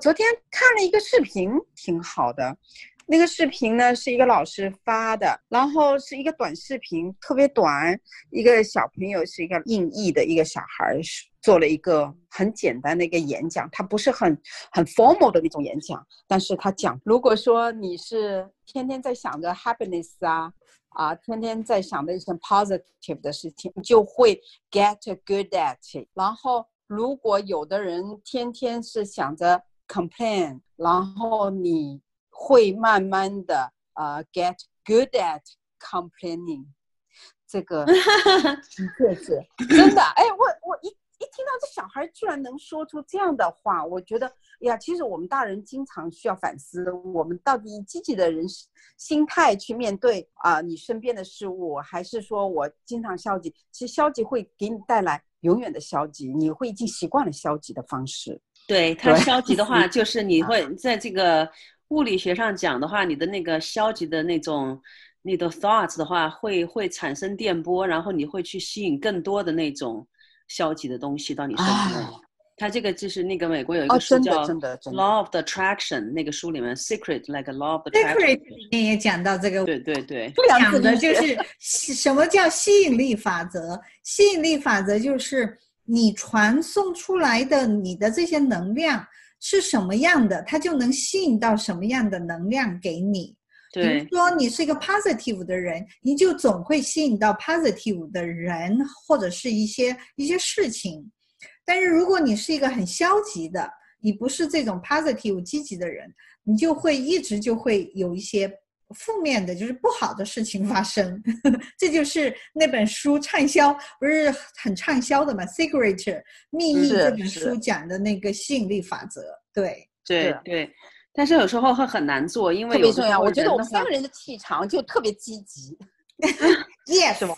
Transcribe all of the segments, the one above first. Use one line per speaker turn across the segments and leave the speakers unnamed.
昨天看了一个视频，挺好的。那个视频呢是一个老师发的，然后是一个短视频，特别短。一个小朋友是一个印裔的一个小孩，做了一个很简单的一个演讲，他不是很很 formal 的那种演讲，但是他讲，如果说你是天天在想着 happiness 啊啊，天天在想着一些 positive 的事情，就会 get good at it。然后如果有的人天天是想着 complain，然后你。会慢慢的啊，get good at complaining，这个的确是 真的。哎，我我一一听到这小孩居然能说出这样的话，我觉得呀，其实我们大人经常需要反思，我们到底以积极的人心态去面对啊，你身边的事物，还是说我经常消极？其实消极会给你带来永远的消极，你会已经习惯了消极的方式。
对 它消极的话，就是你会在这个。物理学上讲的话，你的那个消极的那种你的 thoughts 的话，会会产生电波，然后你会去吸引更多的那种消极的东西到你身边。他这个就是那个美国有一个书叫 Law of Attraction，那个书里面 Secret like a Law of Attraction
里面也讲到这个。
对对对，
讲的就是什么叫吸引力法则？吸引力法则就是你传送出来的你的这些能量。是什么样的，它就能吸引到什么样的能量给你。
比
如说，你是一个 positive 的人，你就总会吸引到 positive 的人或者是一些一些事情。但是如果你是一个很消极的，你不是这种 positive 积极的人，你就会一直就会有一些。负面的就是不好的事情发生，这就是那本书畅销，不是很畅销的嘛，《Secret》秘密这本书讲的那个吸引力法则。对
对对，但是有时候会很难做，因为
特别重要。我觉得我们三个人的气场就特别积极，
Yes，
是吗？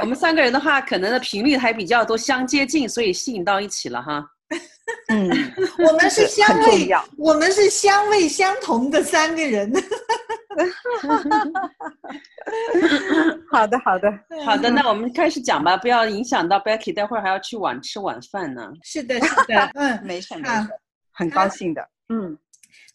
我们三个人的话，可能的频率还比较都相接近，所以吸引到一起了哈。
嗯，
我们是香味，我们是香味相同的三个人。
好的，好的，
好的，那我们开始讲吧，不要影响到 Becky，待会儿还要去晚吃晚饭呢。
是的，是的，嗯，
没事，没事，很高兴的。嗯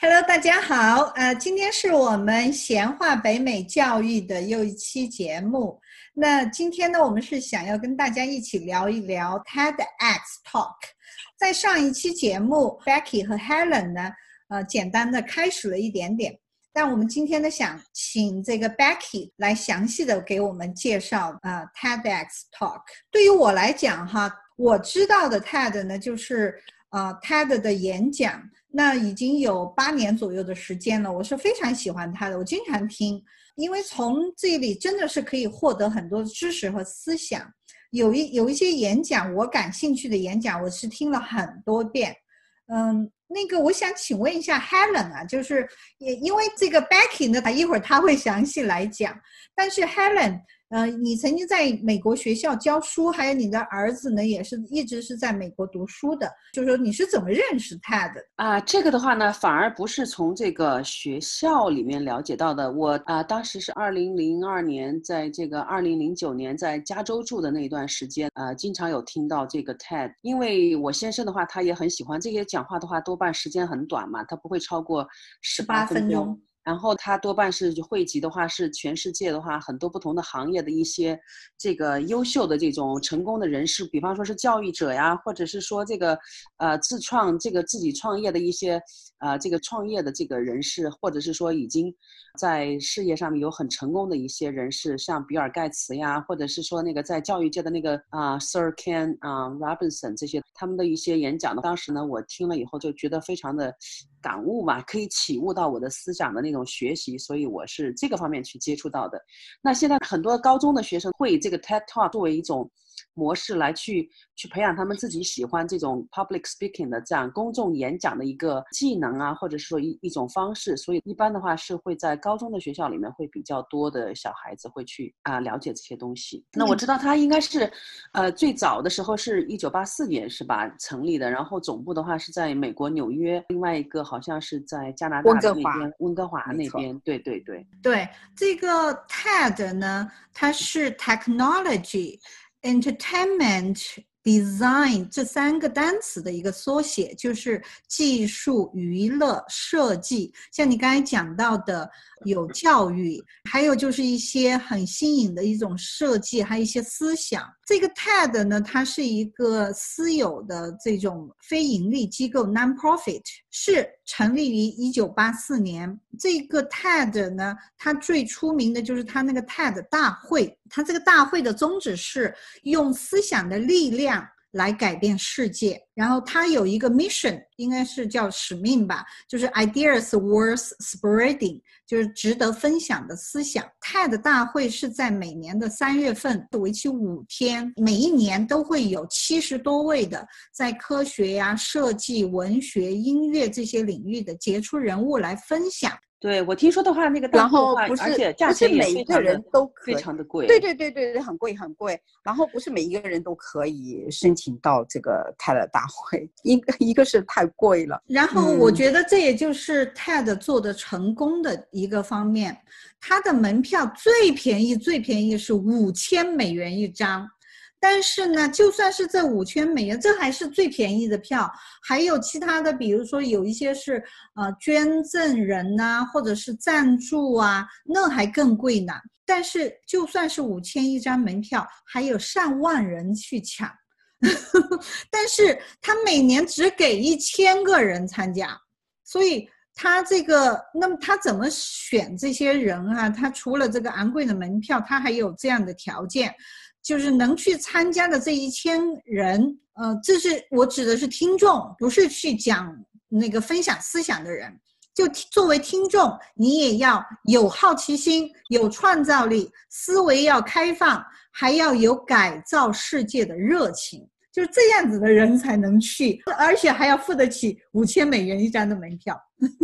，Hello，大家好，呃，今天是我们闲话北美教育的又一期节目。那今天呢，我们是想要跟大家一起聊一聊 TEDx Talk。在上一期节目，Becky 和 Helen 呢，呃，简单的开始了一点点。但我们今天呢，想请这个 Becky 来详细的给我们介绍啊，TEDx Talk。对于我来讲哈，我知道的 TED 呢，就是啊，TED 的演讲，那已经有八年左右的时间了。我是非常喜欢他的，我经常听，因为从这里真的是可以获得很多知识和思想。有一有一些演讲，我感兴趣的演讲，我是听了很多遍。嗯，那个我想请问一下 Helen 啊，就是也因为这个 Becky 呢，他一会儿他会详细来讲，但是 Helen。呃，你曾经在美国学校教书，还有你的儿子呢，也是一直是在美国读书的。就是说，你是怎么认识 Ted 的
啊？这个的话呢，反而不是从这个学校里面了解到的。我啊，当时是二零零二年，在这个二零零九年在加州住的那一段时间，呃，经常有听到这个 TED。因为我先生的话，他也很喜欢这些讲话的话，多半时间很短嘛，他不会超过十八分钟。然后他多半是汇集的话，是全世界的话，很多不同的行业的一些这个优秀的这种成功的人士，比方说是教育者呀，或者是说这个呃自创这个自己创业的一些呃这个创业的这个人士，或者是说已经在事业上面有很成功的一些人士，像比尔盖茨呀，或者是说那个在教育界的那个啊 Sir Ken 啊 Robinson 这些他们的一些演讲呢，当时呢我听了以后就觉得非常的。感悟嘛，可以启悟到我的思想的那种学习，所以我是这个方面去接触到的。那现在很多高中的学生会以这个 TED Talk 作为一种。模式来去去培养他们自己喜欢这种 public speaking 的这样公众演讲的一个技能啊，或者是说一一种方式，所以一般的话是会在高中的学校里面会比较多的小孩子会去啊了解这些东西。那我知道他应该是，呃，最早的时候是一九八四年是吧成立的，然后总部的话是在美国纽约，另外一个好像是在加拿大那边温哥华那边。对对对
对，这个 TED 呢，它是 technology。Entertainment design 这三个单词的一个缩写，就是技术、娱乐、设计。像你刚才讲到的，有教育，还有就是一些很新颖的一种设计，还有一些思想。这个 TED 呢，它是一个私有的这种非盈利机构 （non-profit），是成立于一九八四年。这个 TED 呢，它最出名的就是它那个 TED 大会。它这个大会的宗旨是用思想的力量。来改变世界，然后它有一个 mission，应该是叫使命吧，就是 ideas worth spreading，就是值得分享的思想。TED 大会是在每年的三月份，为期五天，每一年都会有七十多位的在科学呀、设计、文学、音乐这些领域的杰出人物来分享。
对我听说的话，那个
然后不是不是每一个人都
非常的贵，
对对对对对，很贵很贵。然后不是每一个人都可以申请到这个 TED 大会，一个一个是太贵了。
然后我觉得这也就是 TED 做的成功的一个方面，它的门票最便宜最便宜是五千美元一张。但是呢，就算是这五千美元，这还是最便宜的票。还有其他的，比如说有一些是呃捐赠人呐，或者是赞助啊，那还更贵呢。但是就算是五千一张门票，还有上万人去抢。但是他每年只给一千个人参加，所以他这个，那么他怎么选这些人啊？他除了这个昂贵的门票，他还有这样的条件。就是能去参加的这一千人，呃，这是我指的是听众，不是去讲那个分享思想的人。就作为听众，你也要有好奇心，有创造力，思维要开放，还要有改造世界的热情。就是这样子的人才能去，而且还要付得起五千美元一张的门票。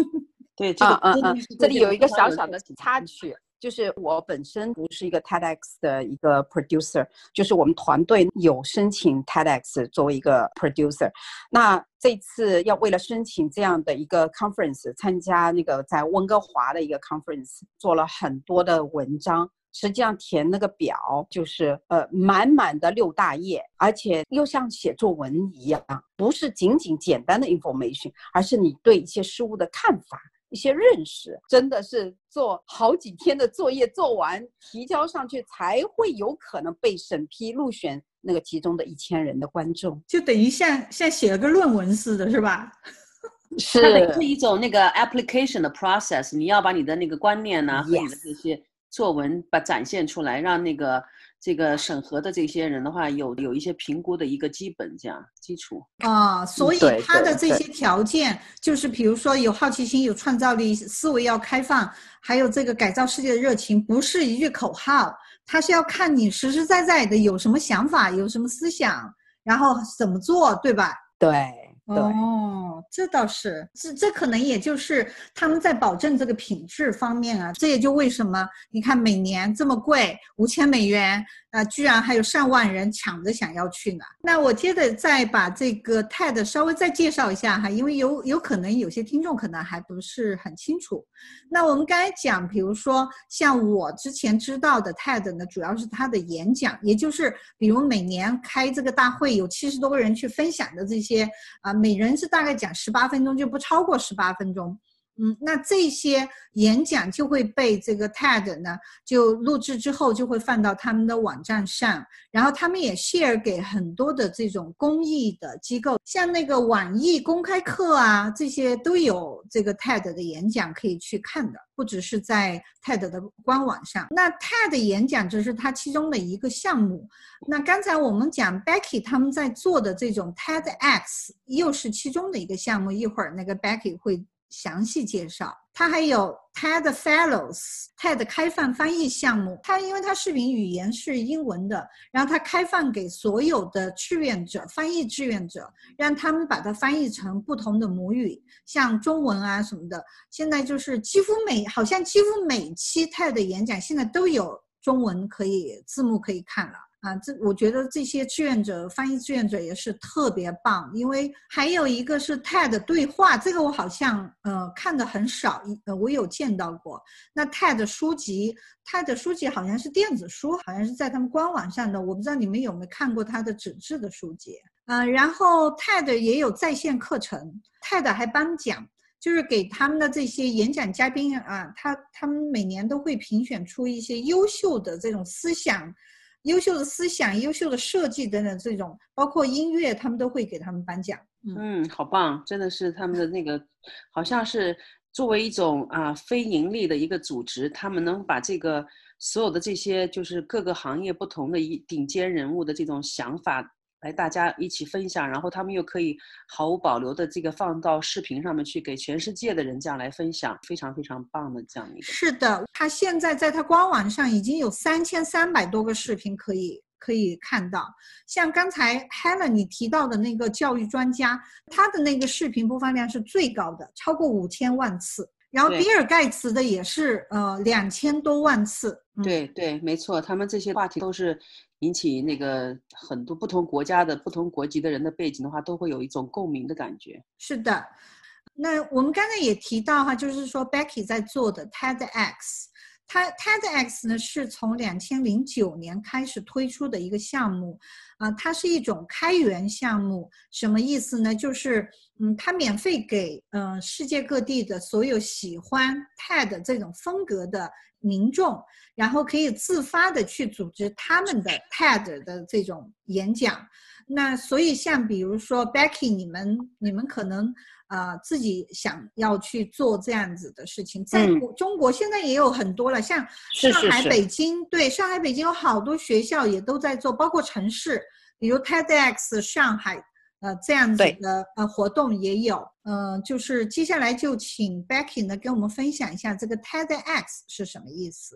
对，这个
嗯嗯，这里有一个小小的插曲。就是我本身不是一个 TEDx 的一个 producer，就是我们团队有申请 TEDx 作为一个 producer。那这次要为了申请这样的一个 conference，参加那个在温哥华的一个 conference，做了很多的文章。实际上填那个表就是呃满满的六大页，而且又像写作文一样，不是仅仅简单的 information，而是你对一些事物的看法。一些认识真的是做好几天的作业做完提交上去才会有可能被审批入选那个其中的一千人的观众，
就等于像像写了个论文似的，是吧？
是
是一种那个 application 的 process，你要把你的那个观念呢和你的这些作文把展现出来，让那个。这个审核的这些人的话，有有一些评估的一个基本这样基础
啊，所以他的这些条件就是，比如说有好奇心、有创造力、思维要开放，还有这个改造世界的热情，不是一句口号，他是要看你实实在在的有什么想法、有什么思想，然后怎么做，对吧？
对。
哦，这倒是，这这可能也就是他们在保证这个品质方面啊，这也就为什么你看每年这么贵，五千美元。啊，居然还有上万人抢着想要去呢。那我接着再把这个 TED 稍微再介绍一下哈，因为有有可能有些听众可能还不是很清楚。那我们刚才讲，比如说像我之前知道的 TED 呢，主要是他的演讲，也就是比如每年开这个大会有七十多个人去分享的这些啊，每人是大概讲十八分钟，就不超过十八分钟。嗯，那这些演讲就会被这个 TED 呢，就录制之后就会放到他们的网站上，然后他们也 share 给很多的这种公益的机构，像那个网易公开课啊，这些都有这个 TED 的演讲可以去看的，不只是在 TED 的官网上。那 TED 演讲只是它其中的一个项目。那刚才我们讲 Becky 他们在做的这种 TEDx 又是其中的一个项目，一会儿那个 Becky 会。详细介绍，它还有 TED Fellows，TED 开放翻译项目。它因为它视频语言是英文的，然后它开放给所有的志愿者、翻译志愿者，让他们把它翻译成不同的母语，像中文啊什么的。现在就是几乎每好像几乎每期 TED 演讲现在都有中文可以字幕可以看了。啊，这我觉得这些志愿者、翻译志愿者也是特别棒，因为还有一个是 TED 对话，这个我好像呃看的很少，呃我有见到过。那 TED 书籍，TED 书籍好像是电子书，好像是在他们官网上的，我不知道你们有没有看过他的纸质的书籍。嗯，然后 TED 也有在线课程，TED 还颁奖，就是给他们的这些演讲嘉宾啊，他他们每年都会评选出一些优秀的这种思想。优秀的思想、优秀的设计等等，这种包括音乐，他们都会给他们颁奖。
嗯，好棒，真的是他们的那个，好像是作为一种啊非盈利的一个组织，他们能把这个所有的这些就是各个行业不同的一顶尖人物的这种想法。来，大家一起分享，然后他们又可以毫无保留的这个放到视频上面去，给全世界的人这样来分享，非常非常棒的这样一个。
是的，他现在在他官网上已经有三千三百多个视频可以可以看到。像刚才 Helen 你提到的那个教育专家，他的那个视频播放量是最高的，超过五千万次。然后比尔盖茨的也是呃两千多万次。
对对，没错，他们这些话题都是。引起那个很多不同国家的不同国籍的人的背景的话，都会有一种共鸣的感觉。
是的，那我们刚才也提到哈，就是说 Becky 在做的 TEDx，它 TEDx 呢是从两千零九年开始推出的一个项目，啊，它是一种开源项目，什么意思呢？就是嗯，它免费给嗯世界各地的所有喜欢 TED 这种风格的。民众，然后可以自发的去组织他们的 TED 的这种演讲。那所以像比如说 Becky，你们你们可能呃自己想要去做这样子的事情，在中国现在也有很多了，像上海、北京，对上海、北京有好多学校也都在做，包括城市，比如 TEDx 上海。呃，这样子的呃活动也有，嗯，就是接下来就请 Becky 呢跟我们分享一下这个 TEDx 是什么意思。